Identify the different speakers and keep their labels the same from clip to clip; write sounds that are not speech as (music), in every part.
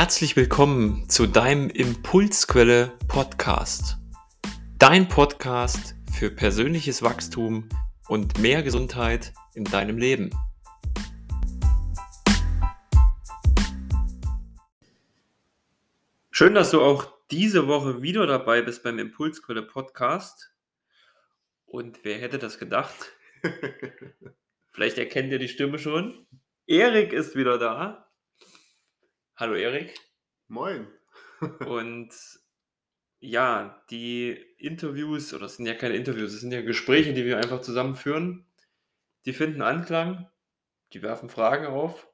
Speaker 1: Herzlich willkommen zu deinem Impulsquelle Podcast. Dein Podcast für persönliches Wachstum und mehr Gesundheit in deinem Leben. Schön, dass du auch diese Woche wieder dabei bist beim Impulsquelle Podcast. Und wer hätte das gedacht? (laughs) Vielleicht erkennt ihr die Stimme schon. Erik ist wieder da. Hallo Erik.
Speaker 2: Moin. (laughs)
Speaker 1: Und ja, die Interviews, oder es sind ja keine Interviews, es sind ja Gespräche, die wir einfach zusammenführen, die finden Anklang, die werfen Fragen auf,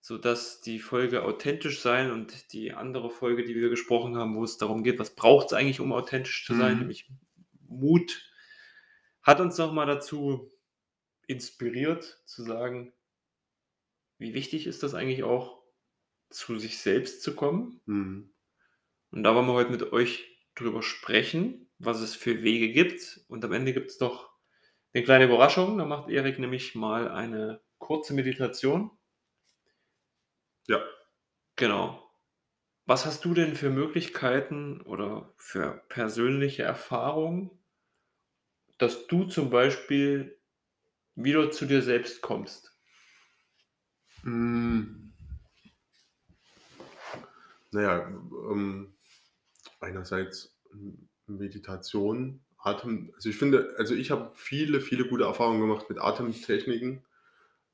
Speaker 1: sodass die Folge authentisch sein und die andere Folge, die wir gesprochen haben, wo es darum geht, was braucht es eigentlich, um authentisch zu sein,
Speaker 2: Mhm.
Speaker 1: nämlich Mut, hat uns nochmal dazu inspiriert zu sagen, wie wichtig ist das eigentlich auch, zu sich selbst zu kommen.
Speaker 2: Mhm.
Speaker 1: Und da wollen wir heute mit euch drüber sprechen, was es für Wege gibt. Und am Ende gibt es noch eine kleine Überraschung. Da macht Erik nämlich mal eine kurze Meditation.
Speaker 2: Ja.
Speaker 1: Genau. Was hast du denn für Möglichkeiten oder für persönliche Erfahrungen, dass du zum Beispiel wieder zu dir selbst kommst?
Speaker 2: Mm. Naja, ähm, einerseits ähm, Meditation, Atem, also ich finde, also ich habe viele, viele gute Erfahrungen gemacht mit Atemtechniken.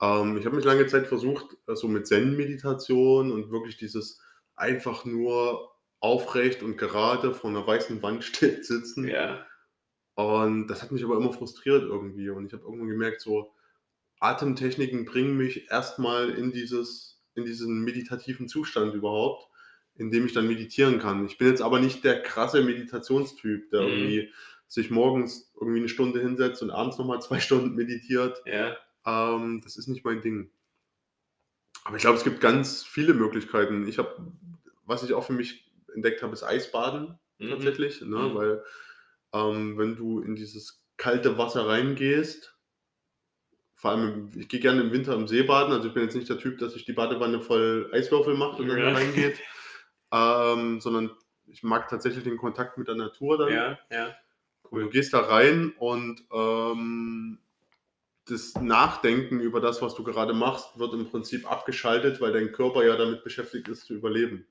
Speaker 2: Ähm, ich habe mich lange Zeit versucht, so mit Zen-Meditation und wirklich dieses einfach nur aufrecht und gerade vor einer weißen Wand (laughs) still sitzen.
Speaker 1: Ja.
Speaker 2: Und das hat mich aber immer frustriert irgendwie. Und ich habe irgendwann gemerkt, so Atemtechniken bringen mich erstmal in dieses, in diesen meditativen Zustand überhaupt, in dem ich dann meditieren kann. Ich bin jetzt aber nicht der krasse Meditationstyp, der
Speaker 1: Mhm.
Speaker 2: irgendwie sich morgens irgendwie eine Stunde hinsetzt und abends nochmal zwei (laughs) Stunden meditiert.
Speaker 1: Ja.
Speaker 2: Ähm, das ist nicht mein Ding. Aber ich glaube, es gibt ganz viele Möglichkeiten. Ich habe, was ich auch für mich entdeckt habe, ist Eisbaden
Speaker 1: Mhm.
Speaker 2: tatsächlich, ne?
Speaker 1: Mhm.
Speaker 2: weil ähm, wenn du in dieses kalte Wasser reingehst, vor allem, ich gehe gerne im Winter im See baden, also ich bin jetzt nicht der Typ, dass sich die Badewanne voll Eiswürfel macht und dann
Speaker 1: Ja.
Speaker 2: reingeht, (laughs) ähm, sondern ich mag tatsächlich den Kontakt mit der Natur dann.
Speaker 1: Ja, ja.
Speaker 2: Und du gehst da rein und ähm, das Nachdenken über das, was du gerade machst, wird im Prinzip abgeschaltet, weil dein Körper ja damit beschäftigt ist, zu überleben.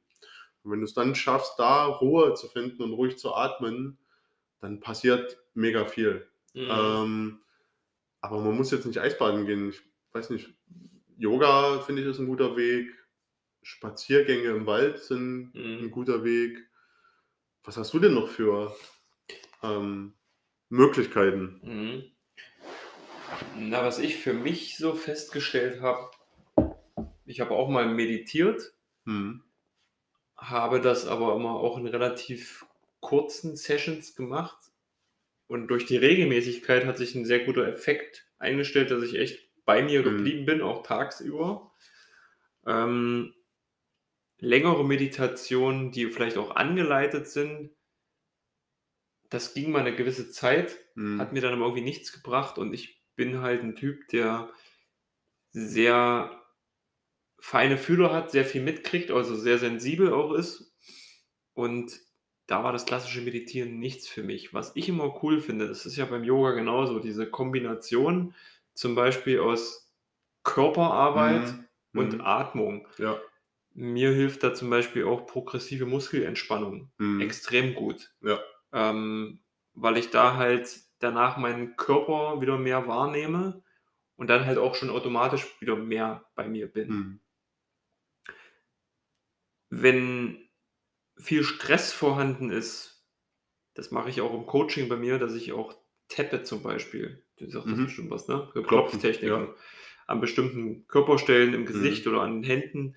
Speaker 2: Und wenn du es dann schaffst, da Ruhe zu finden und ruhig zu atmen, dann passiert mega viel.
Speaker 1: Mhm.
Speaker 2: Ähm, aber man muss jetzt nicht Eisbaden gehen. Ich weiß nicht, Yoga finde ich ist ein guter Weg. Spaziergänge im Wald sind
Speaker 1: Mhm.
Speaker 2: ein guter Weg. Was hast du denn noch für ähm, Möglichkeiten?
Speaker 1: Mhm. Na, was ich für mich so festgestellt habe, ich habe auch mal meditiert,
Speaker 2: Hm.
Speaker 1: habe das aber immer auch in relativ kurzen Sessions gemacht. Und durch die Regelmäßigkeit hat sich ein sehr guter Effekt eingestellt, dass ich echt bei mir
Speaker 2: Mhm.
Speaker 1: geblieben bin, auch tagsüber. Ähm, längere Meditationen, die vielleicht auch angeleitet sind, das ging mal eine gewisse Zeit,
Speaker 2: Hm.
Speaker 1: hat mir dann aber irgendwie nichts gebracht und ich bin halt ein Typ, der sehr feine Fühler hat, sehr viel mitkriegt, also sehr sensibel auch ist. Und da war das klassische Meditieren nichts für mich. Was ich immer cool finde, das ist ja beim Yoga genauso, diese Kombination zum Beispiel aus Körperarbeit
Speaker 2: Hm.
Speaker 1: und
Speaker 2: Hm.
Speaker 1: Atmung.
Speaker 2: Ja.
Speaker 1: Mir hilft da zum Beispiel auch progressive Muskelentspannung
Speaker 2: Hm.
Speaker 1: extrem gut.
Speaker 2: Ja.
Speaker 1: Ähm, weil ich da halt danach meinen Körper wieder mehr wahrnehme und dann halt auch schon automatisch wieder mehr bei mir bin.
Speaker 2: Hm.
Speaker 1: Wenn viel Stress vorhanden ist, das mache ich auch im Coaching bei mir, dass ich auch tappe zum Beispiel. Du sagst das
Speaker 2: Mhm.
Speaker 1: bestimmt was, ne? Klopftechniken.
Speaker 2: ja.
Speaker 1: An bestimmten Körperstellen im
Speaker 2: Mhm.
Speaker 1: Gesicht oder an den Händen.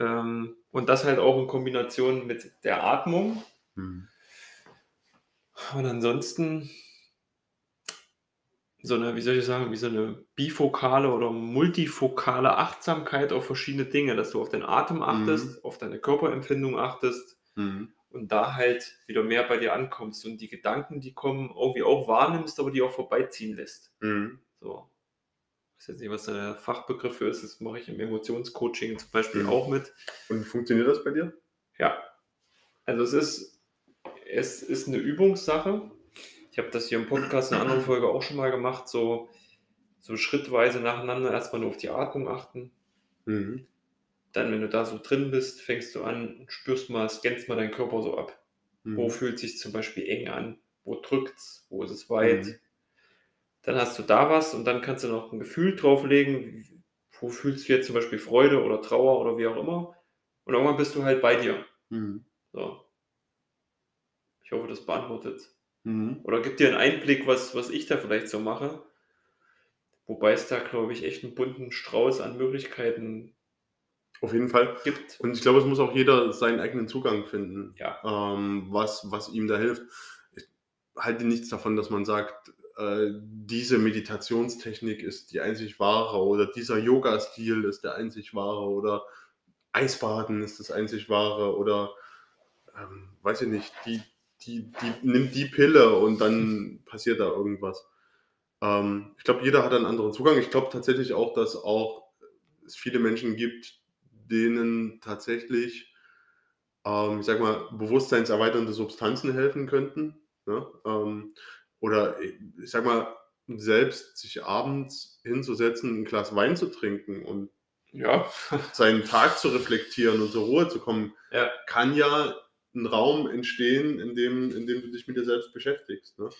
Speaker 1: Ähm, und das halt auch in Kombination mit der Atmung.
Speaker 2: Hm.
Speaker 1: Und ansonsten so eine, wie soll ich sagen, wie so eine bifokale oder multifokale Achtsamkeit auf verschiedene Dinge, dass du auf den Atem achtest, auf deine Körperempfindung achtest
Speaker 2: Hm.
Speaker 1: und da halt wieder mehr bei dir ankommst und die Gedanken, die kommen, irgendwie auch wahrnimmst, aber die auch vorbeiziehen lässt.
Speaker 2: Hm.
Speaker 1: So. Ich weiß nicht, was der Fachbegriff ist, das mache ich im Emotionscoaching zum Beispiel
Speaker 2: Mhm.
Speaker 1: auch mit.
Speaker 2: Und funktioniert das bei dir?
Speaker 1: Ja, also es ist, es ist eine Übungssache. Ich habe das hier im Podcast in einer anderen Folge auch schon mal gemacht, so, so schrittweise nacheinander erstmal nur auf die Atmung achten.
Speaker 2: Mhm.
Speaker 1: Dann, wenn du da so drin bist, fängst du an, spürst mal, scannst mal deinen Körper so ab.
Speaker 2: Mhm.
Speaker 1: Wo fühlt sich zum Beispiel eng an? Wo drückt's? Wo ist es weit? Dann hast du da was und dann kannst du noch ein Gefühl drauflegen. Wo fühlst du jetzt zum Beispiel Freude oder Trauer oder wie auch immer? Und irgendwann bist du halt bei dir.
Speaker 2: Mhm.
Speaker 1: So. Ich hoffe, das beantwortet.
Speaker 2: Mhm.
Speaker 1: Oder gibt dir einen Einblick, was, was ich da vielleicht so mache. Wobei es da, glaube ich, echt einen bunten Strauß an Möglichkeiten
Speaker 2: Auf jeden Fall.
Speaker 1: gibt.
Speaker 2: Und ich glaube, es muss auch jeder seinen eigenen Zugang finden,
Speaker 1: Ja.
Speaker 2: ähm, was, was ihm da hilft. Ich halte nichts davon, dass man sagt, äh, diese Meditationstechnik ist die einzig wahre oder dieser Yoga-Stil ist der einzig wahre oder Eisbaden ist das einzig wahre oder ähm, weiß ich nicht, die, die, die nimmt die Pille und dann (laughs) passiert da irgendwas. Ähm, ich glaube, jeder hat einen anderen Zugang. Ich glaube tatsächlich auch, dass auch es viele Menschen gibt, denen tatsächlich, ähm, ich sag mal, bewusstseinserweiternde Substanzen helfen könnten. Ne? Oder ich ich sag mal, selbst sich abends hinzusetzen, ein Glas Wein zu trinken und
Speaker 1: Ja. (laughs)
Speaker 2: seinen Tag zu reflektieren und zur Ruhe zu kommen,
Speaker 1: Ja.
Speaker 2: kann ja ein Raum entstehen, in dem, in dem du dich mit dir selbst beschäftigst, ne?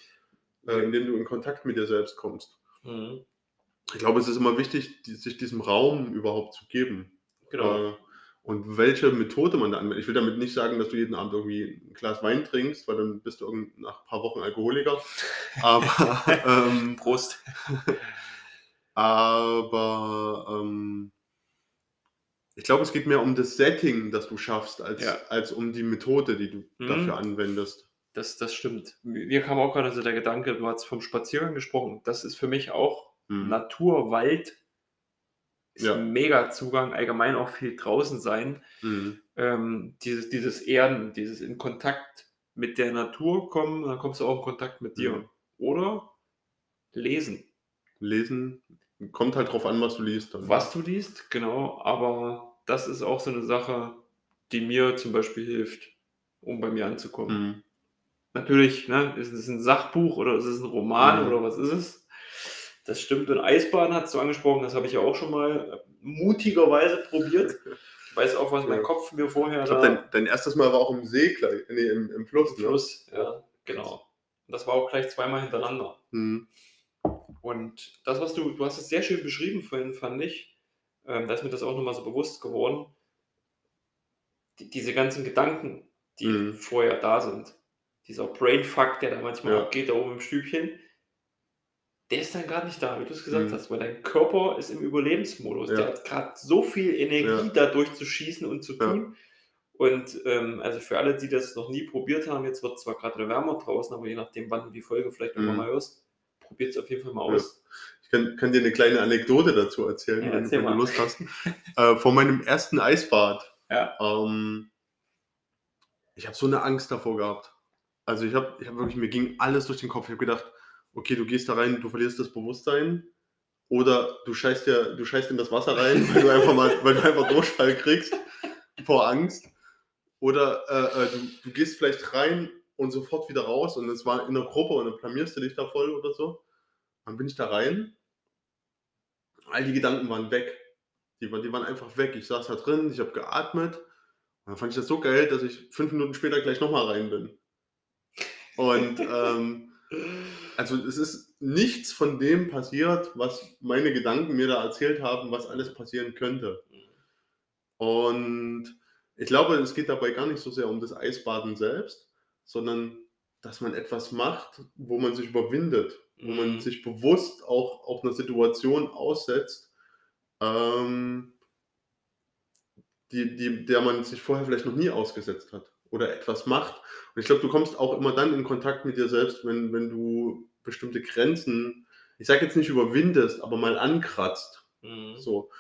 Speaker 2: äh, in dem du in Kontakt mit dir selbst kommst.
Speaker 1: Mhm.
Speaker 2: Ich glaube, es ist immer wichtig, die, sich diesem Raum überhaupt zu geben.
Speaker 1: Genau.
Speaker 2: Äh, und welche Methode man da anwendet. Ich will damit nicht sagen, dass du jeden Abend irgendwie ein Glas Wein trinkst, weil dann bist du nach ein paar Wochen Alkoholiker. Aber, (laughs) ähm,
Speaker 1: Prost. (laughs)
Speaker 2: aber ähm, ich glaube, es geht mehr um das Setting, das du schaffst, als,
Speaker 1: Ja.
Speaker 2: als um die Methode, die du
Speaker 1: Mhm.
Speaker 2: dafür anwendest.
Speaker 1: Das, das stimmt. Mir kam auch gerade so der Gedanke, du hast vom Spaziergang gesprochen. Das ist für mich auch
Speaker 2: Mhm.
Speaker 1: Natur, Wald. Ist
Speaker 2: Ja.
Speaker 1: ein mega Zugang, allgemein auch viel draußen sein.
Speaker 2: Mhm.
Speaker 1: Ähm, dieses, dieses Erden, dieses in Kontakt mit der Natur kommen, dann kommst du auch in Kontakt mit dir.
Speaker 2: Mhm.
Speaker 1: Oder lesen.
Speaker 2: Lesen kommt halt drauf an, was du liest. Dann.
Speaker 1: Was du liest, genau, aber das ist auch so eine Sache, die mir zum Beispiel hilft, um bei mir anzukommen.
Speaker 2: Mhm.
Speaker 1: Natürlich, ne, ist es ein Sachbuch oder ist es ein Roman
Speaker 2: Mhm.
Speaker 1: oder was ist es? Das stimmt. Und Eisbaden hast du angesprochen, das habe ich ja auch schon mal äh, mutigerweise probiert. Ich weiß auch, was mein. Kopf mir vorher
Speaker 2: Ich glaube, dein, dein erstes Mal war auch im See, gleich- nee, im, im Fluss.
Speaker 1: im
Speaker 2: Ne?
Speaker 1: Fluss, ja, genau. Und das war auch gleich zweimal hintereinander.
Speaker 2: Mhm.
Speaker 1: Und das, was du, du hast es sehr schön beschrieben vorhin, fand ich, ähm, da ist mir das auch nochmal so bewusst geworden, die, diese ganzen Gedanken, die
Speaker 2: Mhm.
Speaker 1: vorher da sind, dieser Brainfuck, der da manchmal
Speaker 2: Ja.
Speaker 1: abgeht, da oben im Stübchen, der ist dann gar nicht da, wie du es gesagt
Speaker 2: Mhm.
Speaker 1: hast, weil dein Körper ist im Überlebensmodus.
Speaker 2: Ja.
Speaker 1: Der hat gerade so viel Energie,
Speaker 2: Ja.
Speaker 1: da durchzuschießen und zu
Speaker 2: Ja.
Speaker 1: tun. Und ähm, also für alle, die das noch nie probiert haben, jetzt wird zwar gerade wärmer draußen, aber je nachdem, wann du die Folge vielleicht irgendwann
Speaker 2: Mhm.
Speaker 1: mal hörst, probiert es auf jeden Fall mal aus.
Speaker 2: Ich kann, kann dir eine kleine Anekdote dazu erzählen,
Speaker 1: Ja,
Speaker 2: wenn,
Speaker 1: erzähl
Speaker 2: wenn du. Lust hast. (laughs) äh, vor meinem ersten Eisbad.
Speaker 1: Ja.
Speaker 2: Ähm, ich habe so eine Angst davor gehabt. Also ich habe ich hab wirklich, mir ging alles durch den Kopf. Ich habe gedacht, okay, du gehst da rein, du verlierst das Bewusstsein. Oder du scheißt, dir, du scheißt in das Wasser rein, weil du einfach mal, weil du einfach Durchfall kriegst vor Angst. Oder äh, äh, du, du gehst vielleicht rein und sofort wieder raus und es war in der Gruppe und dann blamierst du dich da voll oder so. Dann bin ich da rein. All die Gedanken waren weg. Die, waren- die waren einfach weg. Ich saß da drin, ich habe geatmet. Und dann fand ich das so geil, dass ich fünf Minuten später gleich nochmal rein bin. Und ähm, also es ist nichts von dem passiert, was meine Gedanken mir da erzählt haben, was alles passieren könnte. Und ich glaube, es geht dabei gar nicht so sehr um das Eisbaden selbst, sondern dass man etwas macht, wo man sich überwindet, wo man
Speaker 1: Mhm.
Speaker 2: sich bewusst auch, auch einer Situation aussetzt, ähm, die, die, der man sich vorher vielleicht noch nie ausgesetzt hat oder etwas macht. Und ich glaube, du kommst auch immer dann in Kontakt mit dir selbst, wenn, wenn du bestimmte Grenzen, ich sage jetzt nicht überwindest, aber mal ankratzt.
Speaker 1: Mhm.
Speaker 2: So.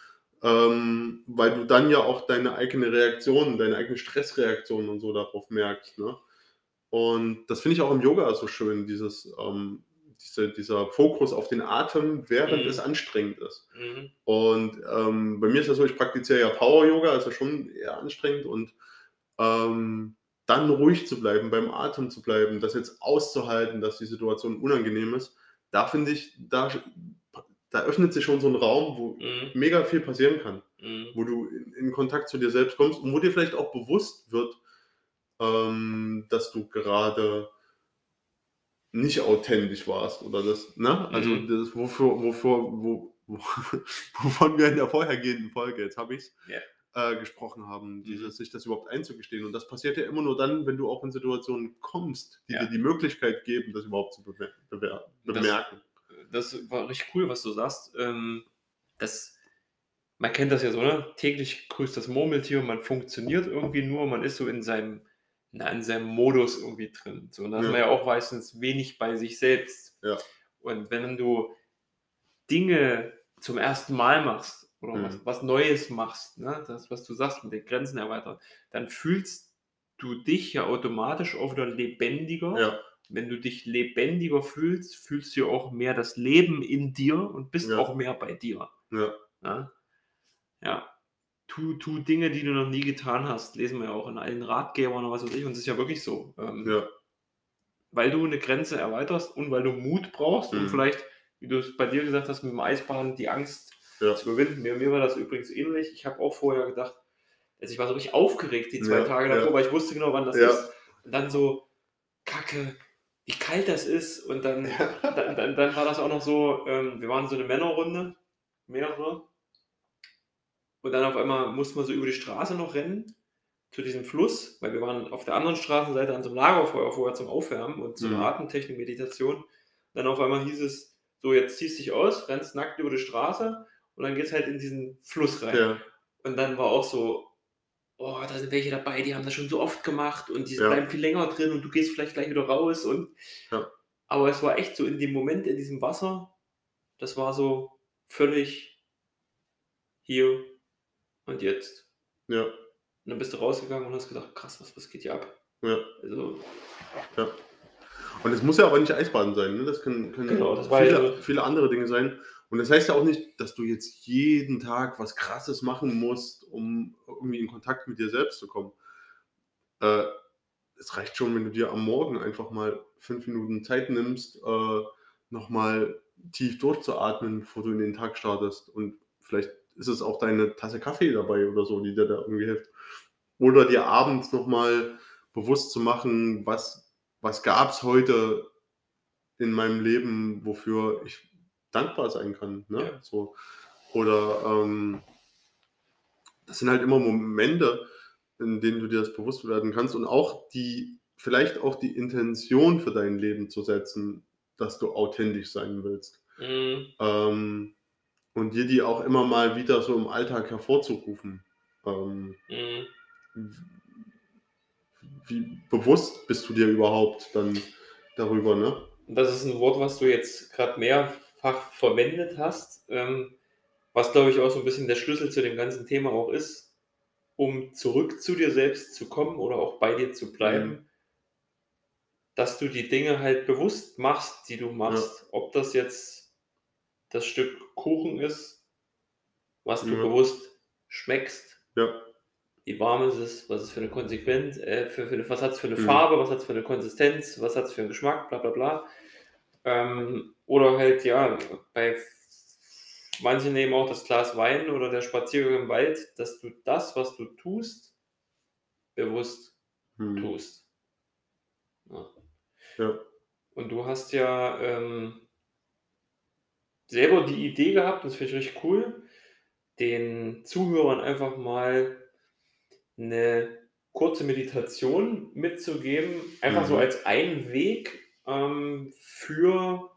Speaker 2: Ähm, weil du dann ja auch deine eigene Reaktion, deine eigene Stressreaktion und so darauf merkst. Ne? Und das finde ich auch im Yoga so schön, dieses, ähm, diese, dieser Fokus auf den Atem, während
Speaker 1: Mhm.
Speaker 2: es anstrengend ist.
Speaker 1: Mhm.
Speaker 2: Und ähm, bei mir ist das so, ich praktiziere ja Power Yoga, also schon eher anstrengend und ähm, dann ruhig zu bleiben, beim Atem zu bleiben, das jetzt auszuhalten, dass die Situation unangenehm ist, da finde ich, da, da öffnet sich schon so ein Raum, wo
Speaker 1: Mhm.
Speaker 2: mega viel passieren kann,
Speaker 1: Mhm.
Speaker 2: wo du in, in Kontakt zu dir selbst kommst und wo dir vielleicht auch bewusst wird, ähm, dass du gerade nicht authentisch warst oder das, ne? Also
Speaker 1: Mhm.
Speaker 2: das, wofür, wofür, wo, wo, (laughs) wovon wir in der vorhergehenden Folge, jetzt habe ich es,
Speaker 1: Ja.
Speaker 2: Äh, gesprochen haben,
Speaker 1: Mhm.
Speaker 2: dieses, sich das überhaupt einzugestehen. Und das passiert ja immer nur dann, wenn du auch in Situationen kommst, die
Speaker 1: Ja.
Speaker 2: dir die Möglichkeit geben, das überhaupt zu bemer bewer
Speaker 1: Das-
Speaker 2: bemerken.
Speaker 1: Das war richtig cool, was du sagst. Ähm, das, man kennt das ja so, ne? Täglich grüßt das Murmeltier, man funktioniert irgendwie nur, man ist so in seinem, na, in seinem Modus irgendwie drin. So, und da ist
Speaker 2: Ja.
Speaker 1: man ja auch meistens wenig bei sich selbst.
Speaker 2: Ja.
Speaker 1: Und wenn du Dinge zum ersten Mal machst oder
Speaker 2: Mhm.
Speaker 1: was, was Neues machst, ne? das, was du sagst mit den Grenzen erweitern, dann fühlst du dich ja automatisch auch wieder lebendiger
Speaker 2: Ja,
Speaker 1: wenn du dich lebendiger fühlst, fühlst du auch mehr das Leben in dir und bist
Speaker 2: Ja.
Speaker 1: auch mehr bei dir.
Speaker 2: ja,
Speaker 1: Ja. ja. Tu, tu Dinge, die du noch nie getan hast, lesen wir ja auch in allen Ratgebern oder was weiß ich. Und es ist ja wirklich so. Ähm,
Speaker 2: ja,
Speaker 1: Weil du eine Grenze erweiterst und weil du Mut brauchst
Speaker 2: Mhm.
Speaker 1: und vielleicht, wie du es bei dir gesagt hast, mit dem Eisbahn die Angst
Speaker 2: Ja.
Speaker 1: zu überwinden. Mir, mir war das übrigens ähnlich. Ich habe auch vorher gedacht, also ich war so richtig aufgeregt die zwei
Speaker 2: Ja,
Speaker 1: Tage
Speaker 2: ja.
Speaker 1: davor, weil ich wusste genau, wann das
Speaker 2: Ja.
Speaker 1: ist. Und dann so, Kacke, wie kalt das ist. Und dann, dann, dann, dann war das auch noch so, ähm, wir waren so eine Männerrunde, mehrere. Und dann auf einmal mussten wir so über die Straße noch rennen zu diesem Fluss, weil wir waren auf der anderen Straßenseite an so einem Lagerfeuer vorher zum Aufwärmen und eine
Speaker 2: Mhm.
Speaker 1: Atemtechnik, Meditation. Dann auf einmal hieß es, so jetzt ziehst dich aus, rennst nackt über die Straße und dann geht's halt in diesen Fluss rein.
Speaker 2: ja,
Speaker 1: Und dann war auch so, oh, da sind welche dabei, die haben das schon so oft gemacht und die
Speaker 2: Ja.
Speaker 1: bleiben viel länger drin und du gehst vielleicht gleich wieder raus. Und
Speaker 2: Ja.
Speaker 1: aber es war echt so in dem Moment in diesem Wasser, das war so völlig hier und jetzt.
Speaker 2: ja,
Speaker 1: Und dann bist du rausgegangen und hast gedacht, krass, was, was geht hier ab?
Speaker 2: ja.
Speaker 1: Also,
Speaker 2: Ja. Und es muss ja aber nicht Eisbaden sein, ne? das können, können
Speaker 1: Genau, das
Speaker 2: viele,
Speaker 1: ja so-
Speaker 2: viele andere Dinge sein. Und das heißt ja auch nicht, dass du jetzt jeden Tag was Krasses machen musst, um irgendwie in Kontakt mit dir selbst zu kommen. Äh, es reicht schon, wenn du dir am Morgen einfach mal fünf Minuten Zeit nimmst, äh, nochmal tief durchzuatmen, bevor du in den Tag startest. Und vielleicht ist es auch deine Tasse Kaffee dabei oder so, die dir da irgendwie hilft. Oder dir abends nochmal bewusst zu machen, was, was gab es heute in meinem Leben, wofür ich dankbar sein kann. Ne?
Speaker 1: Ja.
Speaker 2: So. Oder ähm, das sind halt immer Momente, in denen du dir das bewusst werden kannst und auch die, vielleicht auch die Intention für dein Leben zu setzen, dass du authentisch sein willst.
Speaker 1: mh,
Speaker 2: Ähm, und dir die auch immer mal wieder so im Alltag hervorzurufen. Ähm,
Speaker 1: mh.
Speaker 2: wie bewusst bist du dir überhaupt dann darüber, ne?
Speaker 1: Das ist ein Wort, was du jetzt gerade mehrfach verwendet hast, ähm, was glaube ich auch so ein bisschen der Schlüssel zu dem ganzen Thema auch ist, um zurück zu dir selbst zu kommen oder auch bei dir zu bleiben,
Speaker 2: Mhm.
Speaker 1: dass du die Dinge halt bewusst machst, die du machst. Ob das jetzt das Stück Kuchen ist, was du
Speaker 2: Ja.
Speaker 1: bewusst schmeckst,
Speaker 2: Ja,
Speaker 1: wie warm ist es, was ist für eine Konsequenz, äh, für, für eine, was hat es für eine
Speaker 2: Mhm.
Speaker 1: Farbe, was hat es für eine Konsistenz, was hat es für einen Geschmack, bla bla bla. Ähm, oder halt, ja, bei manchen nehmen auch das Glas Wein oder der Spaziergang im Wald, dass du das, was du tust, bewusst
Speaker 2: hm.
Speaker 1: tust. Ja.
Speaker 2: ja,
Speaker 1: Und du hast ja ähm, selber die Idee gehabt, das finde ich richtig cool, den Zuhörern einfach mal eine kurze Meditation mitzugeben, einfach so
Speaker 2: Mhm.
Speaker 1: als einen Weg ähm, für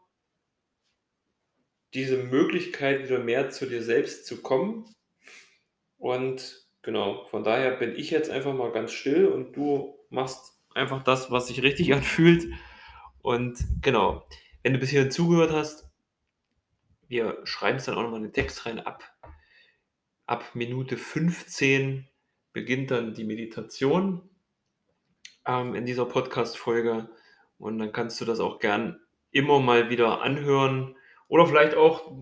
Speaker 1: diese Möglichkeit, wieder mehr zu dir selbst zu kommen. Und genau, von daher bin ich jetzt einfach mal ganz still und du machst einfach das, was sich richtig (laughs) anfühlt. Und genau, wenn du bis hierhin zugehört hast, wir schreiben es dann auch nochmal in den Text rein ab. Ab Minute 15 beginnt dann die Meditation ähm, in dieser Podcast-Folge. Und dann kannst du das auch gern immer mal wieder anhören oder vielleicht auch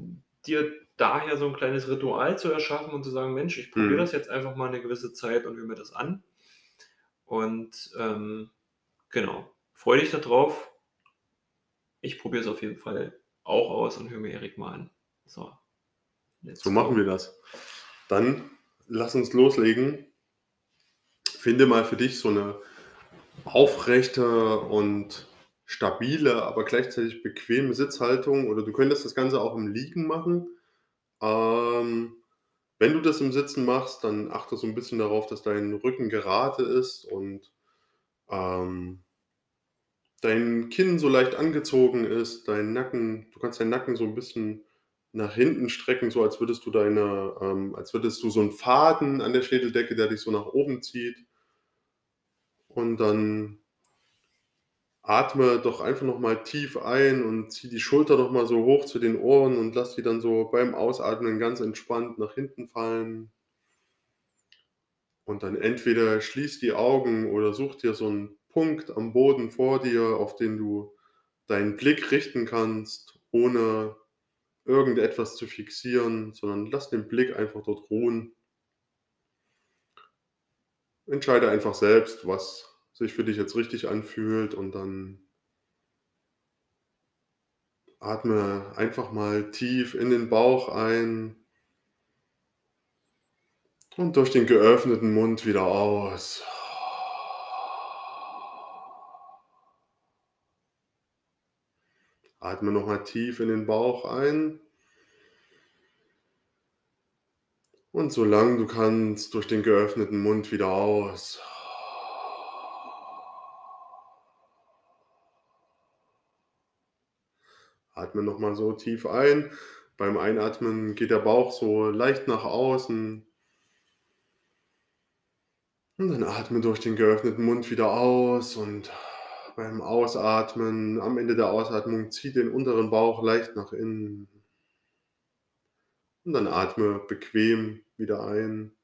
Speaker 1: dir daher so 'n kleines Ritual zu erschaffen und zu sagen: „Mensch, ich probiere
Speaker 2: Mhm.
Speaker 1: das jetzt einfach mal 'ne gewisse Zeit und höre mir das an.“ Und, ähm, genau, freue dich da drauf. Ich probiere es auf jeden Fall auch aus und höre mir Erik mal an. So,
Speaker 2: So machen
Speaker 1: go.
Speaker 2: wir das. Dann lass uns loslegen. Finde mal für dich so 'ne aufrechte und stabile, aber gleichzeitig bequeme Sitzhaltung oder du könntest das Ganze auch im Liegen machen. Ähm, wenn du das im Sitzen machst, dann achte so 'n bisschen darauf, dass dein Rücken gerade ist und, ähm dein Kinn so leicht angezogen ist, dein Nacken du kannst deinen Nacken so 'n bisschen nach hinten strecken, so als würdest du deine ähm, als würdest du so 'n Faden an der Schädeldecke, der dich so nach oben zieht. Und dann atme doch einfach noch mal tief ein und zieh die Schulter noch mal so hoch zu den Ohren und lass die dann so beim Ausatmen ganz entspannt nach hinten fallen. Und dann entweder schließ die Augen oder such dir so 'n Punkt am Boden vor dir, auf den du deinen Blick richten kannst, ohne irgendetwas zu fixieren, sondern lass den Blick einfach dort ruhen. Entscheide einfach selbst, was sich für dich jetzt richtig anfühlt und dann atme einfach mal tief in den Bauch ein und durch den geöffneten Mund wieder aus. Atme noch mal tief in den Bauch ein. Und solange du kannst, durch den geöffneten Mund wieder aus. Atme noch mal so tief ein. Beim Einatmen geht der Bauch so leicht nach außen. Und dann atme durch den geöffneten Mund wieder aus und beim Ausatmen am Ende der Ausatmung zieh den unteren Bauch leicht nach innen. Und dann atme bequem wieder ein.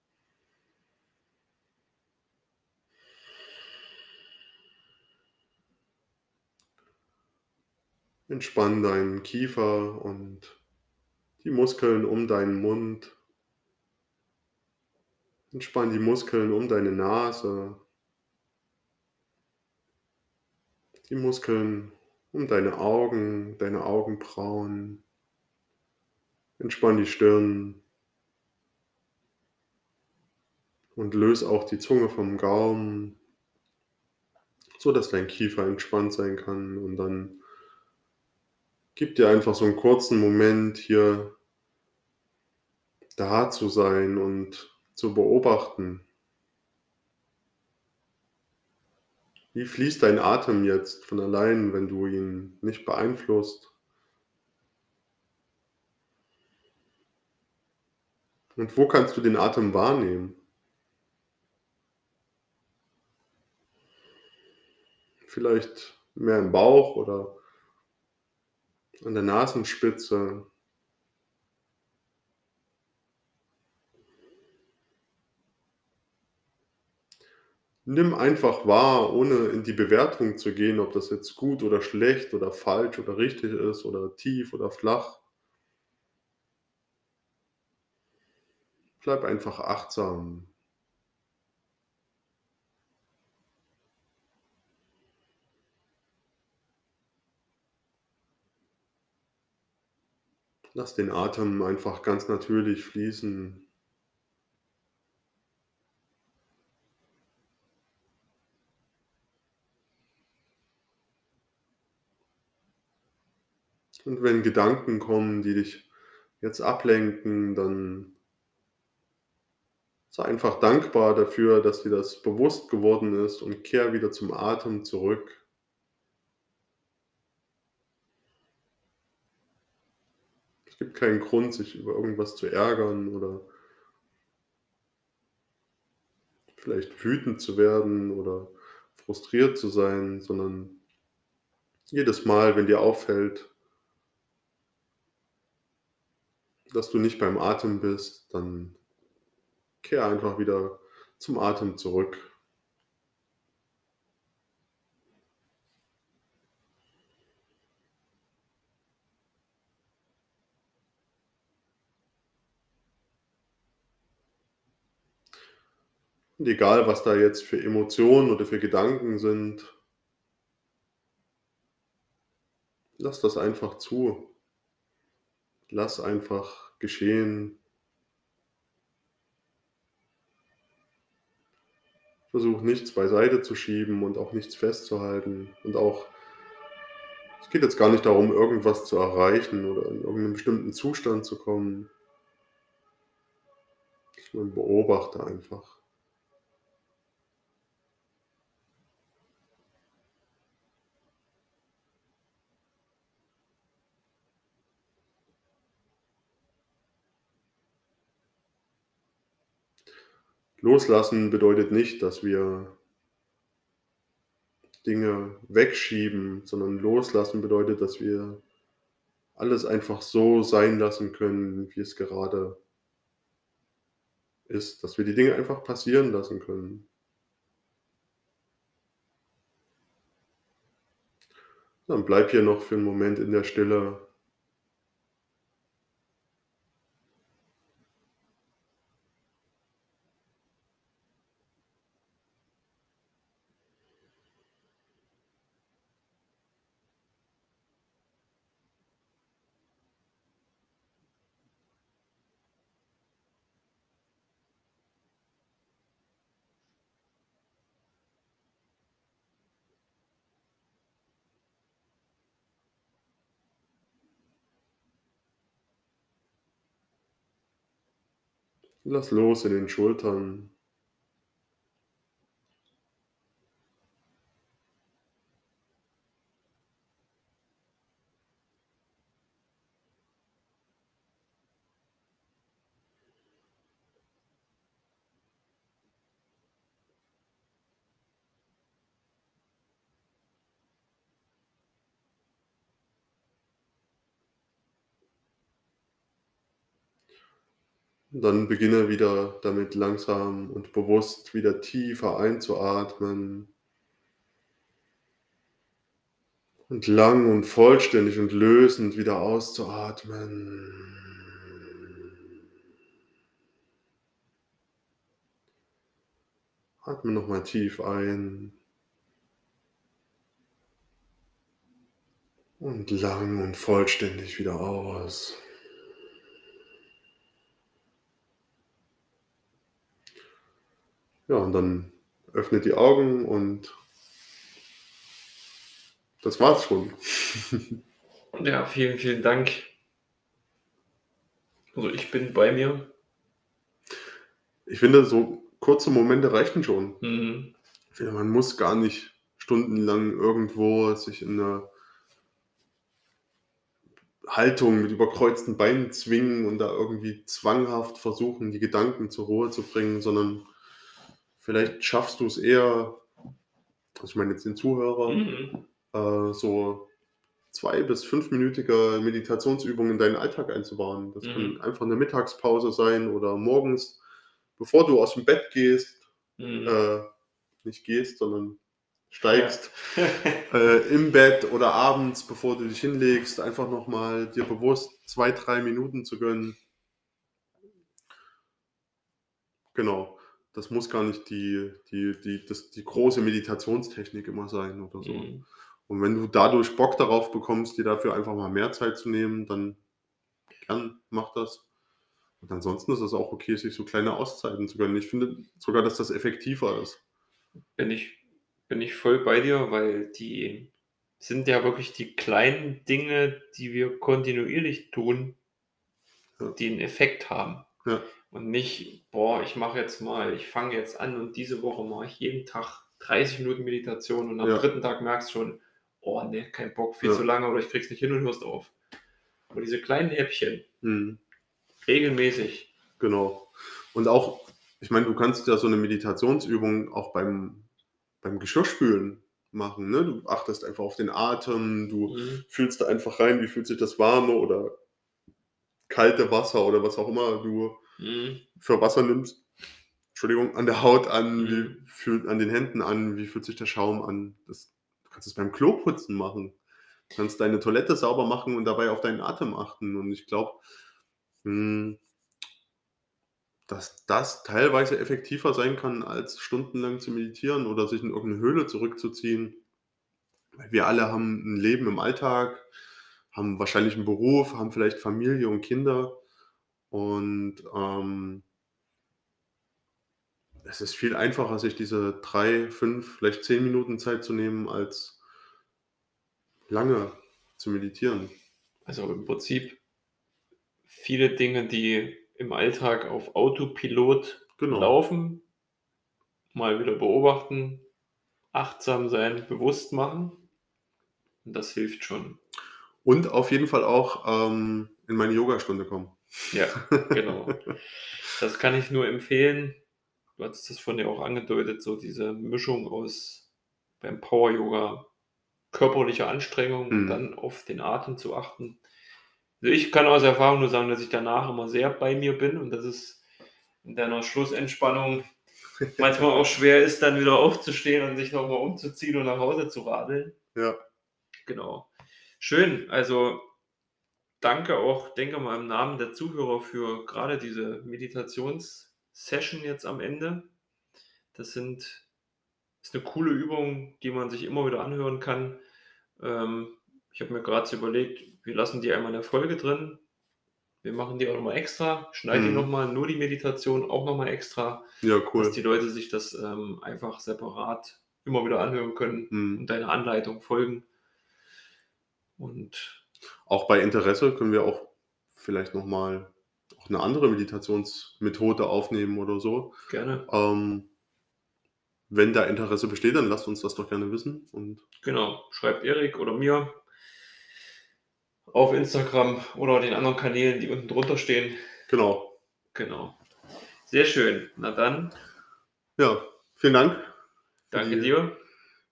Speaker 2: Entspann deinen Kiefer und die Muskeln um deinen Mund. Entspann die Muskeln um deine Nase. Die Muskeln um deine Augen, deine Augenbrauen. Entspann die Stirn. Und löse auch die Zunge vom Gaumen sodass dein Kiefer entspannt sein kann und dann gib dir einfach so 'n kurzen Moment, hier da zu sein und zu beobachten. Wie fließt dein Atem jetzt von allein, wenn du ihn nicht beeinflusst? Und wo kannst du den Atem wahrnehmen? Vielleicht mehr im Bauch oder an der Nasenspitze? Nimm einfach wahr, ohne in die Bewertung zu gehen, ob das jetzt gut oder schlecht oder falsch oder richtig ist oder tief oder flach. Bleib einfach achtsam. Lass den Atem einfach ganz natürlich fließen. Und wenn Gedanken kommen, die dich jetzt ablenken, dann sei einfach dankbar dafür, dass dir das bewusst geworden ist und kehr wieder zum Atem zurück. Es gibt keinen Grund, sich über irgendwas zu ärgern oder vielleicht wütend zu werden oder frustriert zu sein, sondern jedes Mal, wenn dir auffällt dass du nicht beim Atem bist, dann kehr einfach wieder zum Atem zurück. Und egal, was da jetzt für Emotionen oder für Gedanken sind lass das einfach zu. Lass einfach geschehen. Versuch nichts beiseite zu schieben und auch nichts festzuhalten. Und auch, es geht jetzt gar nicht darum, irgendwas zu erreichen oder in irgendeinen bestimmten Zustand zu kommen. Man beobachte einfach. Loslassen bedeutet nicht, dass wir Dinge wegschieben, sondern loslassen bedeutet, dass wir alles einfach so sein lassen können, wie es gerade ist, dass wir die Dinge einfach passieren lassen können. Dann bleib hier noch für einen Moment in der Stille Lass los in den Schultern. Dann beginne wieder damit langsam und bewusst wieder tiefer einzuatmen. Und lang und vollständig und lösend wieder auszuatmen. Atme nochmal tief ein. Und lang und vollständig wieder aus. Ja, und dann öffnet die Augen und das war's schon. (laughs)
Speaker 1: ja, vielen, vielen Dank. Also ich bin bei mir.
Speaker 2: Ich finde, so kurze Momente reichen schon. Mhm. Ich finde, man muss gar nicht stundenlang irgendwo sich in einer Haltung mit überkreuzten Beinen zwingen und da irgendwie zwanghaft versuchen, die Gedanken zur Ruhe zu bringen, sondern Vielleicht schaffst du es eher, also ich meine jetzt den Zuhörer, mhm. äh, so zwei- bis fünfminütige Meditationsübungen in deinen Alltag einzubauen. Das mhm. kann einfach eine Mittagspause sein oder morgens, bevor du aus dem Bett gehst, mhm. äh, nicht gehst, sondern steigst ja. (laughs) äh, im Bett oder abends, bevor du dich hinlegst, einfach nochmal dir bewusst zwei, drei Minuten zu gönnen. Genau das muss gar nicht die, die, die, das, die große Meditationstechnik immer sein oder so. Mhm. Und wenn du dadurch Bock darauf bekommst, dir dafür einfach mal mehr Zeit zu nehmen, dann gern mach das. Und ansonsten ist es auch okay, sich so kleine Auszeiten zu gönnen. Ich finde sogar, dass das effektiver ist.
Speaker 1: Bin ich, bin ich voll bei dir, weil die sind ja wirklich die kleinen Dinge, die wir kontinuierlich tun, ja. die einen Effekt haben. Ja. Und nicht, boah, ich mache jetzt mal, ich fange jetzt an und diese Woche mache ich jeden Tag 30 Minuten Meditation und am ja. dritten Tag merkst du schon, oh ne, kein Bock, viel ja. zu lange oder ich krieg's nicht hin und hörst auf. Aber diese kleinen Häppchen, mhm. regelmäßig.
Speaker 2: Genau. Und auch, ich meine, du kannst ja so eine Meditationsübung auch beim, beim Geschirrspülen machen. Ne? Du achtest einfach auf den Atem, du mhm. fühlst da einfach rein, wie fühlt sich das warme oder kalte Wasser oder was auch immer du mhm. für Wasser nimmst. Entschuldigung, an der Haut an, mhm. wie fühlt an den Händen an, wie fühlt sich der Schaum an. Das, du kannst es beim Kloputzen machen. Du kannst deine Toilette sauber machen und dabei auf deinen Atem achten. Und ich glaube, hm, dass das teilweise effektiver sein kann, als stundenlang zu meditieren oder sich in irgendeine Höhle zurückzuziehen. Wir alle haben ein Leben im Alltag, haben wahrscheinlich einen Beruf, haben vielleicht Familie und Kinder und, ähm es ist viel einfacher, sich diese 3, 5, vielleicht 10 Minuten Zeit zu nehmen, als lange zu meditieren.
Speaker 1: Also im Prinzip viele Dinge, die im Alltag auf Autopilot
Speaker 2: Genau.
Speaker 1: laufen, mal wieder beobachten, achtsam sein, bewusst machen. Und das hilft schon.
Speaker 2: Und auf jeden Fall auch, ähm, in meine Yogastunde kommen.
Speaker 1: Ja, (laughs) genau. Das kann ich nur empfehlen. Du hattest das von dir auch angedeutet, so diese Mischung aus beim Power Yoga körperlicher Anstrengung und
Speaker 2: Mhm.
Speaker 1: dann auf den Atem zu achten. Also ich kann aus Erfahrung nur sagen, dass ich danach immer sehr bei mir bin und dass es in deiner Schlussentspannung (laughs) manchmal auch schwer ist, dann wieder aufzustehen und sich nochmal umzuziehen und nach Hause zu radeln.
Speaker 2: Ja.
Speaker 1: Genau. Schön. Also danke auch, denke mal, im Namen der Zuhörer für gerade diese Meditationssession jetzt am Ende. Das sind ist eine coole Übung, die man sich immer wieder anhören kann. Ähm, ich habe mir gerade so überlegt, wir lassen die einmal in der Folge drin. Wir machen die auch nochmal extra, schneiden die
Speaker 2: Mhm.
Speaker 1: nochmal, nur die Meditation auch nochmal extra,
Speaker 2: Ja,
Speaker 1: dass
Speaker 2: cool.
Speaker 1: die Leute sich das ähm, einfach separat immer wieder anhören können
Speaker 2: Mhm.
Speaker 1: und deiner Anleitung folgen. Und
Speaker 2: Auch bei Interesse können wir auch vielleicht noch mal auch 'ne andere Meditationsmethode aufnehmen oder so.
Speaker 1: gerne.
Speaker 2: Ähm wenn da Interesse besteht, dann lasst uns das doch gerne wissen und
Speaker 1: Genau, schreibt Erik oder mir auf Instagram oder den anderen Kanälen, die unten drunter stehen.
Speaker 2: Genau.
Speaker 1: Genau. Sehr schön. Na dann,
Speaker 2: Ja, vielen Dank für
Speaker 1: danke
Speaker 2: die
Speaker 1: dir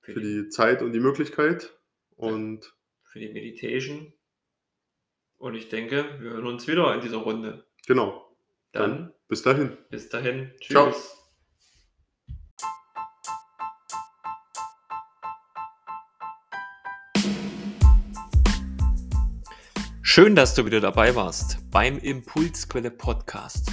Speaker 1: für
Speaker 2: für
Speaker 1: die
Speaker 2: die Zeit und die Möglichkeit und
Speaker 1: für die Meditation. Und ich denke, wir hören uns wieder in dieser Runde.
Speaker 2: genau.
Speaker 1: Dann
Speaker 2: Bis dahin.
Speaker 1: bis dahin.
Speaker 2: Ciao.
Speaker 1: Tschüss. Schön, dass du wieder dabei warst beim Impulsquelle Podcast.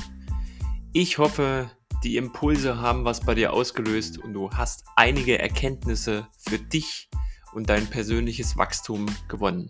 Speaker 1: Ich hoffe, die Impulse haben was bei dir ausgelöst und du hast einige Erkenntnisse für dich und dein persönliches Wachstum gewonnen.